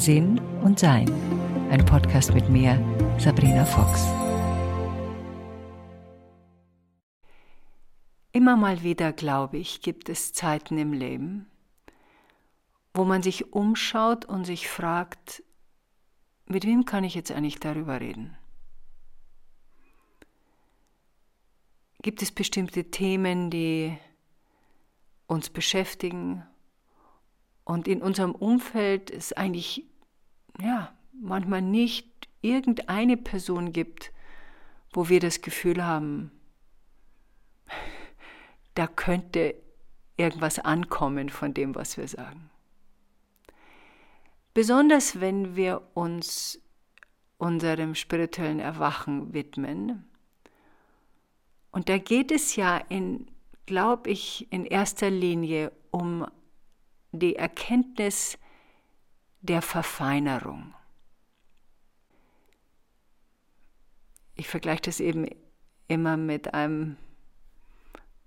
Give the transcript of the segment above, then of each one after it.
Sinn und Sein. Ein Podcast mit mir, Sabrina Fox. Immer mal wieder, glaube ich, gibt es Zeiten im Leben, wo man sich umschaut und sich fragt, mit wem kann ich jetzt eigentlich darüber reden? Gibt es bestimmte Themen, die uns beschäftigen und in unserem Umfeld es eigentlich ja, manchmal nicht irgendeine Person gibt, wo wir das Gefühl haben, da könnte irgendwas ankommen von dem, was wir sagen. Besonders wenn wir uns unserem spirituellen Erwachen widmen. Und da geht es ja in, glaube ich, in erster Linie um die Erkenntnis der Verfeinerung. Ich vergleiche das eben immer mit einem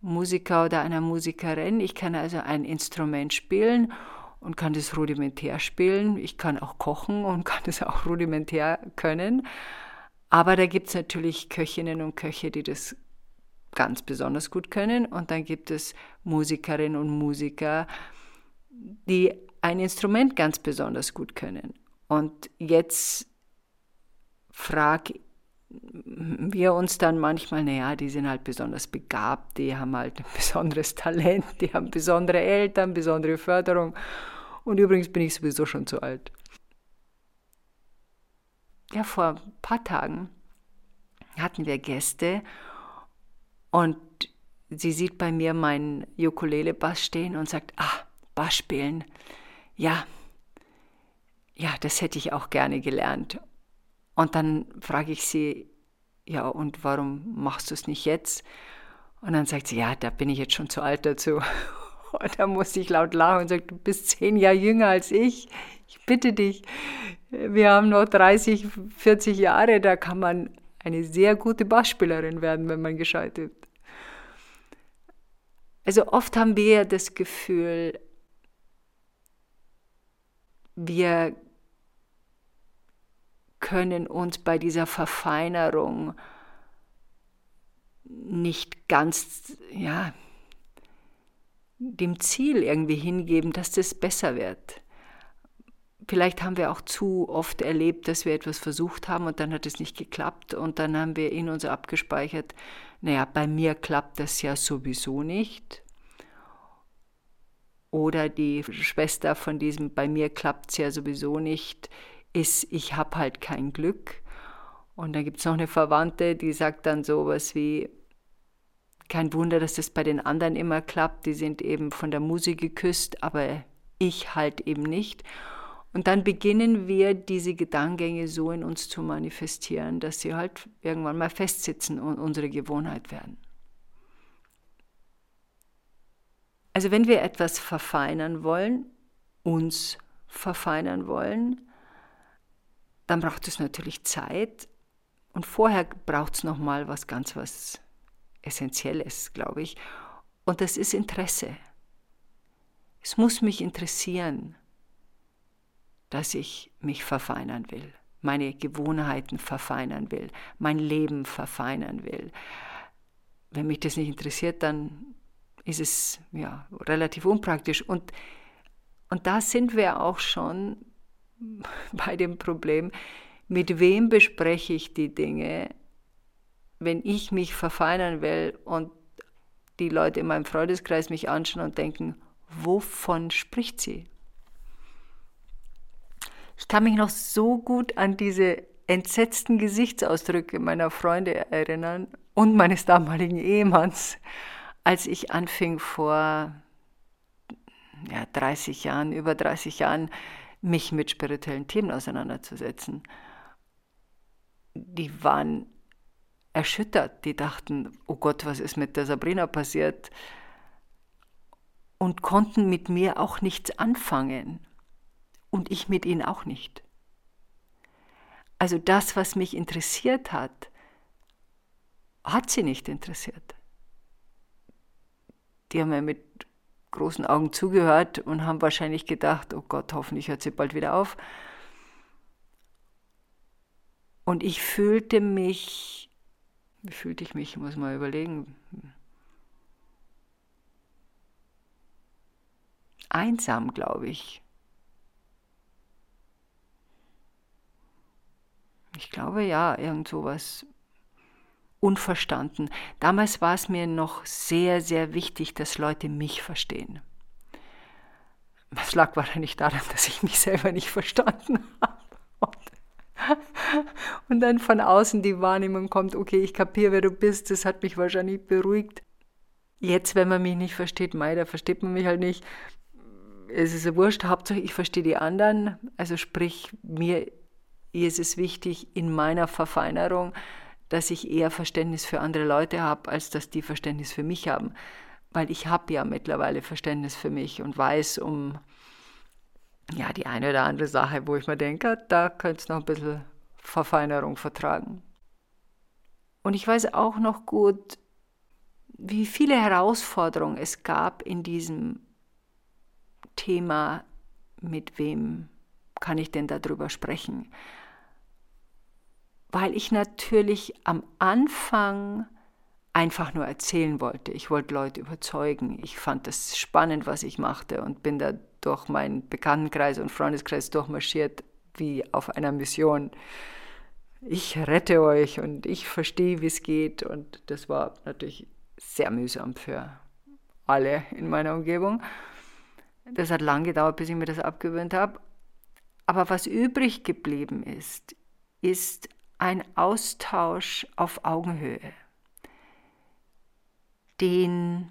Musiker oder einer Musikerin. Ich kann also ein Instrument spielen und kann das rudimentär spielen. Ich kann auch kochen und kann das auch rudimentär können. Aber da gibt es natürlich Köchinnen und Köche, die das ganz besonders gut können. Und dann gibt es Musikerinnen und Musiker, die ein Instrument ganz besonders gut können. Und jetzt fragen wir uns dann manchmal, naja, die sind halt besonders begabt, die haben halt ein besonderes Talent, die haben besondere Eltern, besondere Förderung. Und übrigens bin ich sowieso schon zu alt. Ja, vor ein paar Tagen hatten wir Gäste und sie sieht bei mir meinen Ukulele-Bass stehen und sagt, ah, Bass spielen. Ja, ja, das hätte ich auch gerne gelernt. Und dann frage ich sie, ja, und warum machst du es nicht jetzt? Und dann sagt sie, ja, da bin ich jetzt schon zu alt dazu. Und da musste ich laut lachen und sagen, du bist zehn Jahre jünger als ich. Ich bitte dich, wir haben noch 30, 40 Jahre, da kann man eine sehr gute Bassspielerin werden, wenn man gescheit übt. Also oft haben wir das Gefühl, wir können uns bei dieser Verfeinerung nicht ganz, ja, dem Ziel irgendwie hingeben, dass das besser wird. Vielleicht haben wir auch zu oft erlebt, dass wir etwas versucht haben und dann hat es nicht geklappt und dann haben wir in uns abgespeichert, naja, bei mir klappt das ja sowieso nicht. Oder die Schwester von diesem bei mir klappt es ja sowieso nicht, ist, ich habe halt kein Glück. Und dann gibt es noch eine Verwandte, die sagt dann sowas wie, kein Wunder, dass das bei den anderen immer klappt, die sind eben von der Musik geküsst, aber ich halt eben nicht. Und dann beginnen wir diese Gedankengänge so in uns zu manifestieren, dass sie halt irgendwann mal festsitzen und unsere Gewohnheit werden. Also wenn wir etwas verfeinern wollen, uns verfeinern wollen, dann braucht es natürlich Zeit und vorher braucht es nochmal was ganz was Essentielles, glaube ich. Und das ist Interesse. Es muss mich interessieren, dass ich mich verfeinern will, meine Gewohnheiten verfeinern will, mein Leben verfeinern will. Wenn mich das nicht interessiert, dann ist es ja relativ unpraktisch. Und, und da sind wir auch schon bei dem Problem, mit wem bespreche ich die Dinge, wenn ich mich verfeinern will und die Leute in meinem Freundeskreis mich anschauen und denken, wovon spricht sie? Ich kann mich noch so gut an diese entsetzten Gesichtsausdrücke meiner Freunde erinnern und meines damaligen Ehemanns, als ich anfing vor ja, 30 Jahren, über 30 Jahren, mich mit spirituellen Themen auseinanderzusetzen. Die waren erschüttert, die dachten, oh Gott, was ist mit der Sabrina passiert? Und konnten mit mir auch nichts anfangen. Und ich mit ihnen auch nicht. Also das, was mich interessiert hat, hat sie nicht interessiert die haben mir mit großen Augen zugehört und haben wahrscheinlich gedacht, oh Gott, hoffentlich hört sie bald wieder auf. Und ich fühlte mich, wie fühlte ich mich, ich muss mal überlegen, einsam, glaube ich. Ich glaube ja, irgend sowas unverstanden. Damals war es mir noch sehr, sehr wichtig, dass Leute mich verstehen. Es lag wahrscheinlich daran, dass ich mich selber nicht verstanden habe. Und dann von außen die Wahrnehmung kommt, okay, ich kapiere, wer du bist, das hat mich wahrscheinlich beruhigt. Jetzt, wenn man mich nicht versteht, mei, da versteht man mich halt nicht. Es ist ja wurscht, Hauptsache ich verstehe die anderen. Also sprich, mir ist es wichtig in meiner Verfeinerung, dass ich eher Verständnis für andere Leute habe, als dass die Verständnis für mich haben. Weil ich habe ja mittlerweile Verständnis für mich und weiß um ja, die eine oder andere Sache, wo ich mir denke, da könnte es noch ein bisschen Verfeinerung vertragen. Und ich weiß auch noch gut, wie viele Herausforderungen es gab in diesem Thema, mit wem kann ich denn darüber sprechen? Weil ich natürlich am Anfang einfach nur erzählen wollte. Ich wollte Leute überzeugen. Ich fand das spannend, was ich machte und bin da durch meinen Bekanntenkreis und Freundeskreis durchmarschiert wie auf einer Mission. Ich rette euch und ich verstehe, wie es geht. Und das war natürlich sehr mühsam für alle in meiner Umgebung. Das hat lange gedauert, bis ich mir das abgewöhnt habe. Aber was übrig geblieben ist, ist ein Austausch auf Augenhöhe, den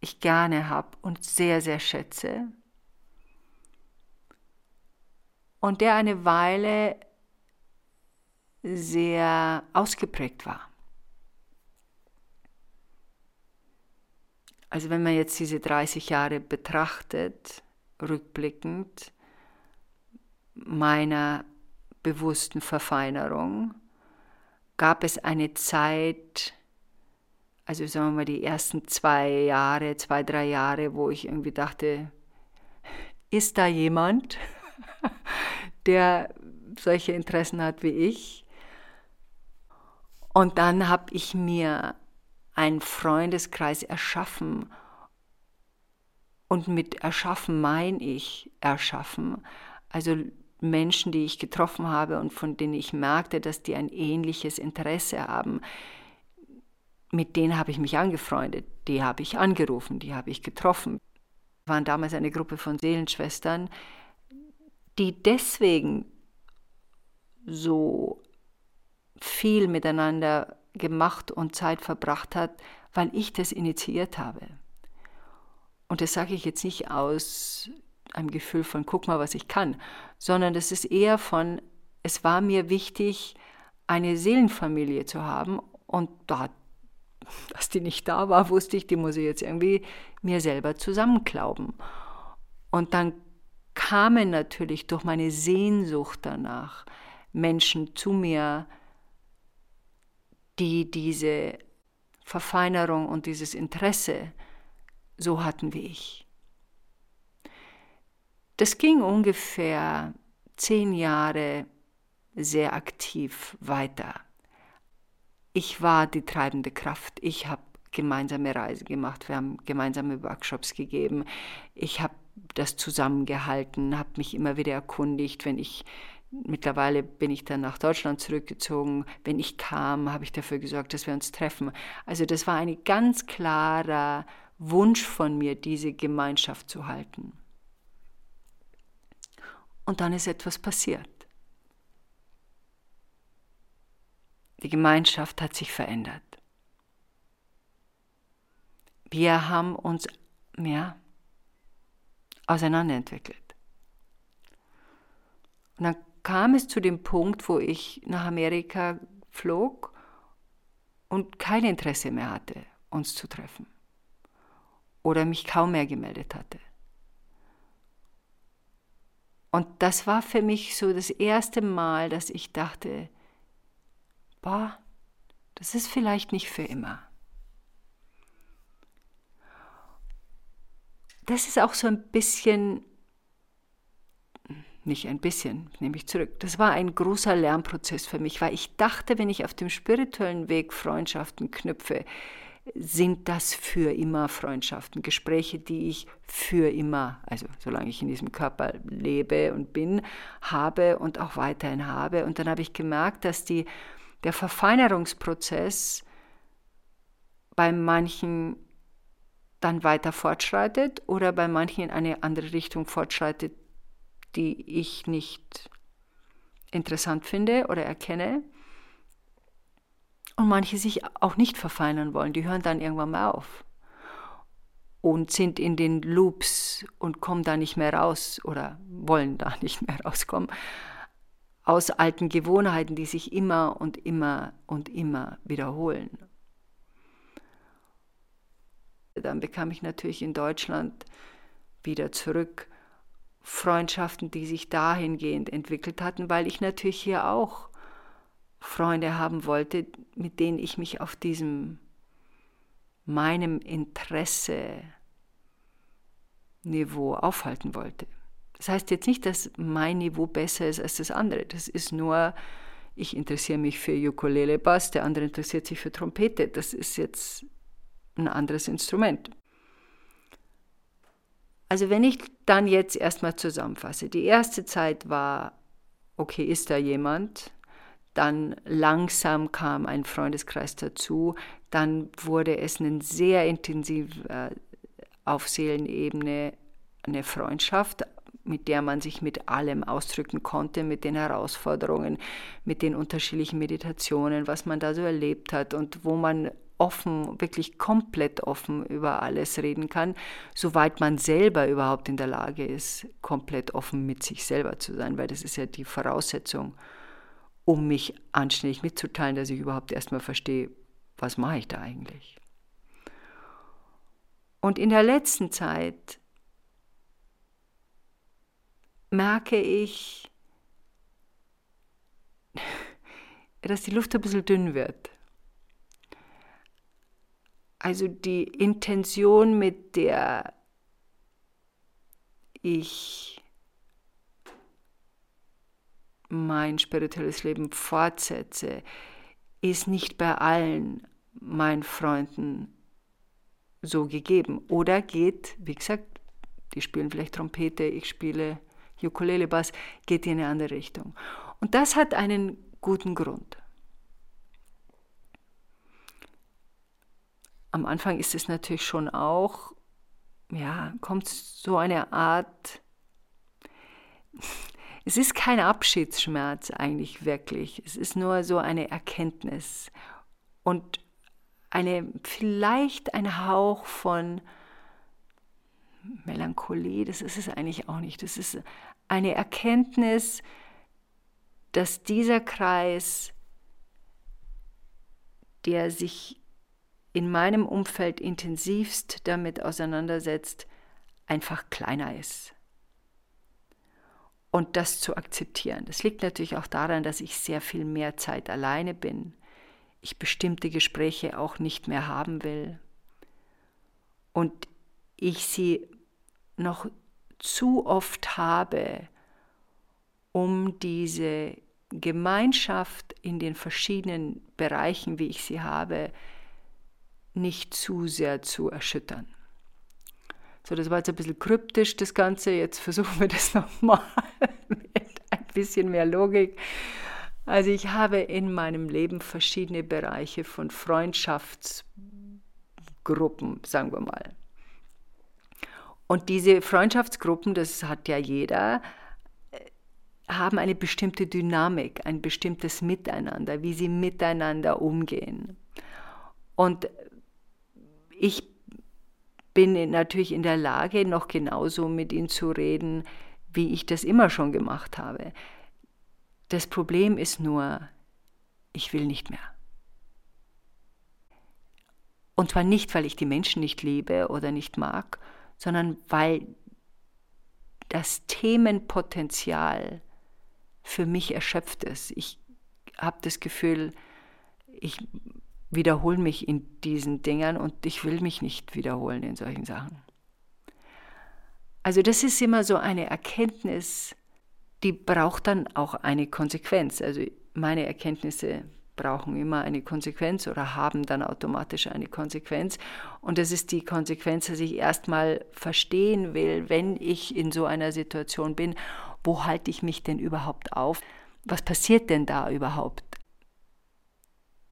ich gerne habe und sehr, sehr schätze. Und der eine Weile sehr ausgeprägt war. Also wenn man jetzt diese 30 Jahre betrachtet, rückblickend, meiner bewussten Verfeinerung, gab es eine Zeit, also sagen wir mal die ersten zwei Jahre, zwei, drei Jahre, wo ich irgendwie dachte, ist da jemand, der solche Interessen hat wie ich? Und dann habe ich mir einen Freundeskreis erschaffen. Und mit erschaffen meine ich erschaffen. Also Menschen, die ich getroffen habe und von denen ich merkte, dass die ein ähnliches Interesse haben mit denen habe ich mich angefreundet, die habe ich angerufen, die habe ich getroffen. Wir waren damals eine Gruppe von Seelenschwestern, die deswegen so viel miteinander gemacht und Zeit verbracht hat, weil ich das initiiert habe. Und das sage ich jetzt nicht aus einem Gefühl von, guck mal, was ich kann, sondern das ist eher von, es war mir wichtig, eine Seelenfamilie zu haben und da dass die nicht da war, wusste ich, die muss ich jetzt irgendwie mir selber zusammenklauben. Und dann kamen natürlich durch meine Sehnsucht danach Menschen zu mir, die diese Verfeinerung und dieses Interesse so hatten wie ich. Das ging ungefähr zehn Jahre sehr aktiv weiter ich war die treibende Kraft. Ich habe gemeinsame Reise gemacht, wir haben gemeinsame Workshops gegeben. Ich habe das zusammengehalten, habe mich immer wieder erkundigt, wenn ich Mittlerweile bin ich dann nach Deutschland zurückgezogen. Wenn ich kam, habe ich dafür gesorgt, dass wir uns treffen. Also das war ein ganz klarer Wunsch von mir, diese Gemeinschaft zu halten. Und dann ist etwas passiert. Die Gemeinschaft hat sich verändert. Wir haben uns mehr auseinanderentwickelt. Und dann kam es zu dem Punkt, wo ich nach Amerika flog und kein Interesse mehr hatte, uns zu treffen. Oder mich kaum mehr gemeldet hatte. Und das war für mich so das erste Mal, dass ich dachte, boah, das ist vielleicht nicht für immer. Das ist auch so ein bisschen nicht ein bisschen, nehme ich zurück. Das war ein großer Lernprozess für mich, weil ich dachte, wenn ich auf dem spirituellen Weg Freundschaften knüpfe, sind das für immer Freundschaften, Gespräche, die ich für immer, also solange ich in diesem Körper lebe und bin, habe und auch weiterhin habe. Und dann habe ich gemerkt, dass die, der Verfeinerungsprozess bei manchen dann weiter fortschreitet oder bei manchen in eine andere Richtung fortschreitet, die ich nicht interessant finde oder erkenne. Und manche sich auch nicht verfeinern wollen, die hören dann irgendwann mal auf. Und sind in den Loops und kommen da nicht mehr raus oder wollen da nicht mehr rauskommen. Aus alten Gewohnheiten, die sich immer und immer und immer wiederholen. Dann bekam ich natürlich in Deutschland wieder zurück Freundschaften, die sich dahingehend entwickelt hatten, weil ich natürlich hier auch Freunde haben wollte, mit denen ich mich auf diesem meinem Interesse Niveau aufhalten wollte. Das heißt jetzt nicht, dass mein Niveau besser ist als das andere. Das ist nur, ich interessiere mich für Ukulele Bass, der andere interessiert sich für Trompete. Das ist jetzt ein anderes Instrument. Also wenn ich dann jetzt erstmal zusammenfasse, die erste Zeit war, okay, ist da jemand? Dann langsam kam ein Freundeskreis dazu, dann wurde es ein sehr intensiv äh, auf Seelenebene eine Freundschaft, mit der man sich mit allem ausdrücken konnte, mit den Herausforderungen, mit den unterschiedlichen Meditationen, was man da so erlebt hat und wo man offen, wirklich komplett offen über alles reden kann, soweit man selber überhaupt in der Lage ist, komplett offen mit sich selber zu sein, weil das ist ja die Voraussetzung, um mich anständig mitzuteilen, dass ich überhaupt erstmal verstehe, was mache ich da eigentlich. Und in der letzten Zeit merke ich, dass die Luft ein bisschen dünn wird. Also die Intention, mit der ich mein spirituelles Leben fortsetze, ist nicht bei allen meinen Freunden so gegeben. Oder geht, wie gesagt, die spielen vielleicht Trompete, ich spiele Ukulele Bass, geht in eine andere Richtung. Und das hat einen guten Grund. am Anfang ist es natürlich schon auch, ja, kommt so eine Art, es ist kein Abschiedsschmerz eigentlich wirklich, es ist nur so eine Erkenntnis und eine, vielleicht ein Hauch von Melancholie, das ist es eigentlich auch nicht, das ist eine Erkenntnis, dass dieser Kreis, der sich in meinem Umfeld intensivst damit auseinandersetzt, einfach kleiner ist. Und das zu akzeptieren. Das liegt natürlich auch daran, dass ich sehr viel mehr Zeit alleine bin. Ich bestimmte Gespräche auch nicht mehr haben will. Und ich sie noch zu oft habe, um diese Gemeinschaft in den verschiedenen Bereichen, wie ich sie habe, nicht zu sehr zu erschüttern. So, das war jetzt ein bisschen kryptisch, das Ganze. Jetzt versuchen wir das nochmal mit ein bisschen mehr Logik. Also ich habe in meinem Leben verschiedene Bereiche von Freundschaftsgruppen, sagen wir mal. Und diese Freundschaftsgruppen, das hat ja jeder, äh, haben eine bestimmte Dynamik, ein bestimmtes Miteinander, wie sie miteinander umgehen. Und ich bin natürlich in der Lage, noch genauso mit ihnen zu reden, wie ich das immer schon gemacht habe. Das Problem ist nur, ich will nicht mehr. Und zwar nicht, weil ich die Menschen nicht liebe oder nicht mag, sondern weil das Themenpotenzial für mich erschöpft ist. Ich habe das Gefühl, ich wiederhole mich in diesen Dingern und ich will mich nicht wiederholen in solchen Sachen. Also das ist immer so eine Erkenntnis, die braucht dann auch eine Konsequenz. Also meine Erkenntnisse brauchen immer eine Konsequenz oder haben dann automatisch eine Konsequenz. Und das ist die Konsequenz, dass ich erstmal verstehen will, wenn ich in so einer Situation bin, wo halte ich mich denn überhaupt auf? Was passiert denn da überhaupt?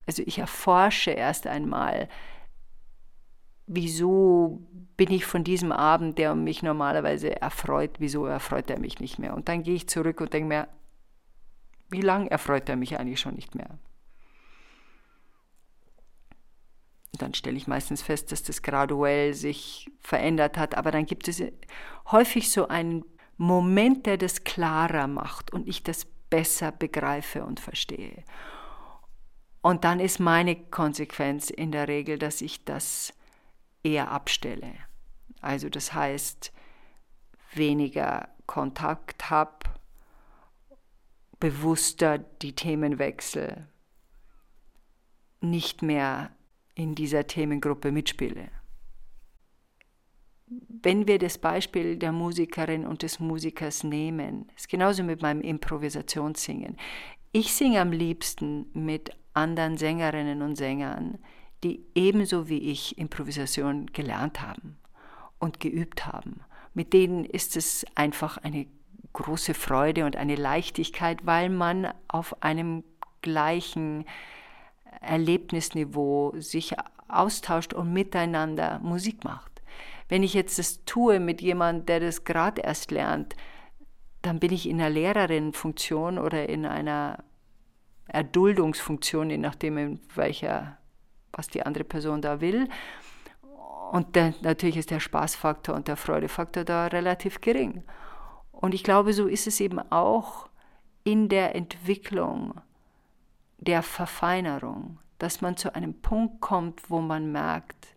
Also ich erforsche erst einmal, wieso bin ich von diesem Abend, der mich normalerweise erfreut, wieso erfreut er mich nicht mehr? Und dann gehe ich zurück und denke mir, wie lange erfreut er mich eigentlich schon nicht mehr? dann stelle ich meistens fest, dass das graduell sich verändert hat. Aber dann gibt es häufig so einen Moment, der das klarer macht und ich das besser begreife und verstehe. Und dann ist meine Konsequenz in der Regel, dass ich das eher abstelle. Also das heißt, weniger Kontakt habe, bewusster die Themen wechsle, nicht mehr in dieser Themengruppe mitspiele. Wenn wir das Beispiel der Musikerin und des Musikers nehmen, ist genauso mit meinem Improvisationssingen. Ich singe am liebsten mit anderen Sängerinnen und Sängern, die ebenso wie ich Improvisation gelernt haben und geübt haben. Mit denen ist es einfach eine große Freude und eine Leichtigkeit, weil man auf einem gleichen Erlebnisniveau sich austauscht und miteinander Musik macht. Wenn ich jetzt das tue mit jemandem, der das gerade erst lernt, dann bin ich in einer Lehrerinnenfunktion oder in einer Erduldungsfunktion, je nachdem, in welcher, was die andere Person da will. Und der, natürlich ist der Spaßfaktor und der Freudefaktor da relativ gering. Und ich glaube, so ist es eben auch in der Entwicklung der Verfeinerung, dass man zu einem Punkt kommt, wo man merkt,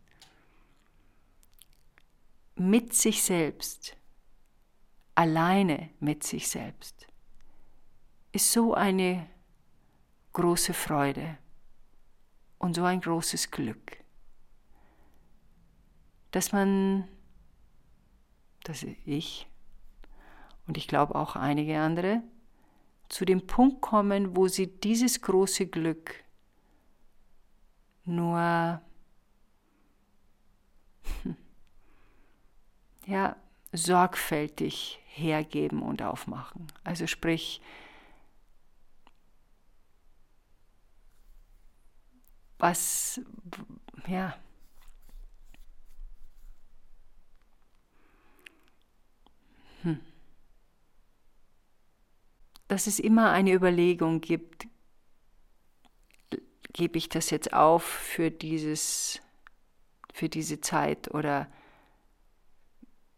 mit sich selbst, alleine mit sich selbst, ist so eine große Freude und so ein großes Glück, dass man, dass ich und ich glaube auch einige andere, zu dem Punkt kommen, wo sie dieses große Glück nur ja, sorgfältig hergeben und aufmachen. Also sprich, was, ja, hm dass es immer eine Überlegung gibt, gebe ich das jetzt auf für dieses für diese Zeit oder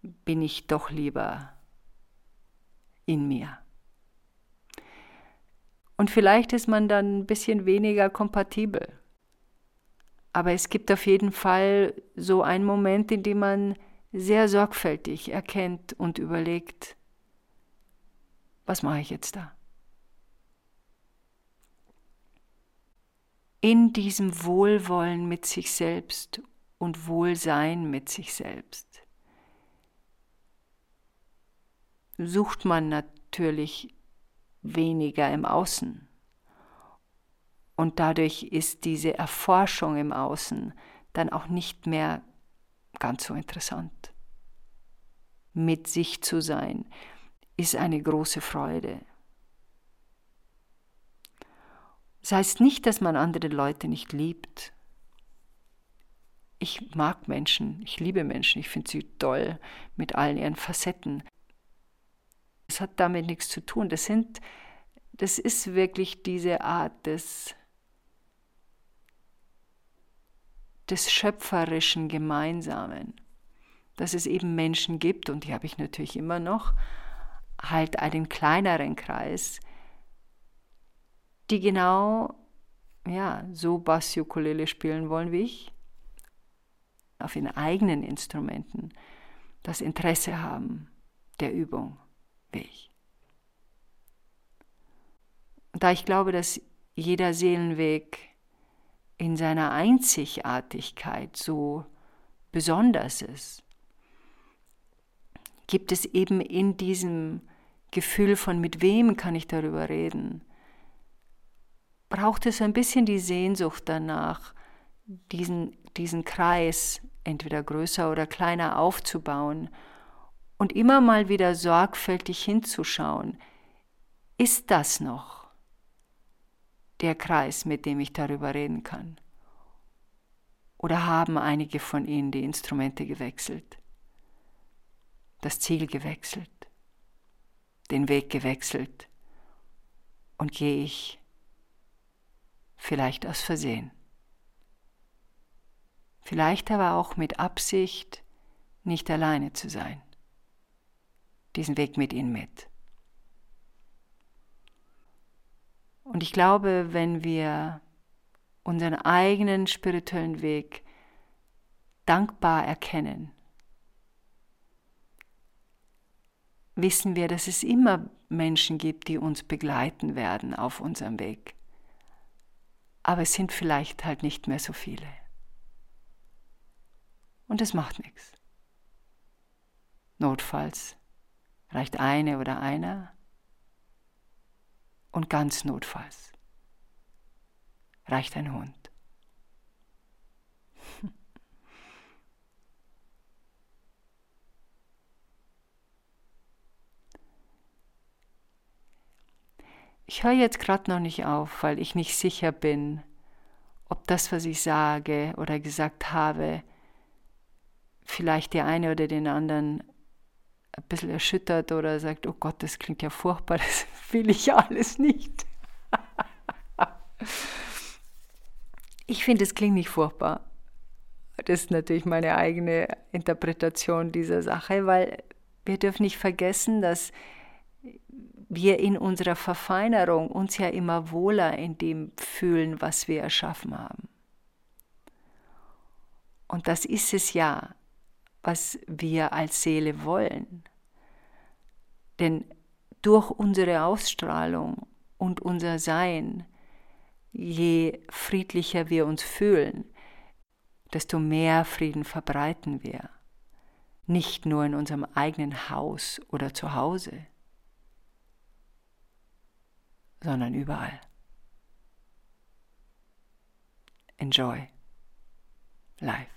bin ich doch lieber in mir? Und vielleicht ist man dann ein bisschen weniger kompatibel. Aber es gibt auf jeden Fall so einen Moment, in dem man sehr sorgfältig erkennt und überlegt, was mache ich jetzt da? In diesem Wohlwollen mit sich selbst und Wohlsein mit sich selbst sucht man natürlich weniger im Außen. Und dadurch ist diese Erforschung im Außen dann auch nicht mehr ganz so interessant. Mit sich zu sein, ist eine große Freude. Das heißt nicht, dass man andere Leute nicht liebt. Ich mag Menschen, ich liebe Menschen, ich finde sie toll mit allen ihren Facetten. Das hat damit nichts zu tun. Das, sind, das ist wirklich diese Art des, des schöpferischen Gemeinsamen, dass es eben Menschen gibt, und die habe ich natürlich immer noch, halt einen kleineren Kreis, die genau ja, so Bass-Ukulele spielen wollen wie ich, auf ihren eigenen Instrumenten das Interesse haben der Übung wie ich. Da ich glaube, dass jeder Seelenweg in seiner Einzigartigkeit so besonders ist, gibt es eben in diesem Gefühl von, mit wem kann ich darüber reden, braucht es ein bisschen die Sehnsucht danach, diesen, diesen Kreis entweder größer oder kleiner aufzubauen und immer mal wieder sorgfältig hinzuschauen, ist das noch der Kreis, mit dem ich darüber reden kann? Oder haben einige von Ihnen die Instrumente gewechselt, das Ziel gewechselt, den Weg gewechselt und gehe ich vielleicht aus Versehen? Vielleicht aber auch mit Absicht, nicht alleine zu sein. Diesen Weg mit Ihnen mit. Und ich glaube, wenn wir unseren eigenen spirituellen Weg dankbar erkennen, wissen wir, dass es immer Menschen gibt, die uns begleiten werden auf unserem Weg. Aber es sind vielleicht halt nicht mehr so viele. Und es macht nichts. Notfalls reicht eine oder einer und ganz notfalls reicht ein Hund. Ich höre jetzt gerade noch nicht auf, weil ich nicht sicher bin, ob das, was ich sage oder gesagt habe, vielleicht die eine oder den anderen ein bisschen erschüttert oder sagt, oh Gott, das klingt ja furchtbar, das will ich alles nicht. ich finde, es klingt nicht furchtbar. Das ist natürlich meine eigene Interpretation dieser Sache, weil wir dürfen nicht vergessen, dass wir in unserer Verfeinerung uns ja immer wohler in dem fühlen, was wir erschaffen haben. Und das ist es ja was wir als Seele wollen. Denn durch unsere Ausstrahlung und unser Sein, je friedlicher wir uns fühlen, desto mehr Frieden verbreiten wir. Nicht nur in unserem eigenen Haus oder zu Hause, sondern überall. Enjoy life.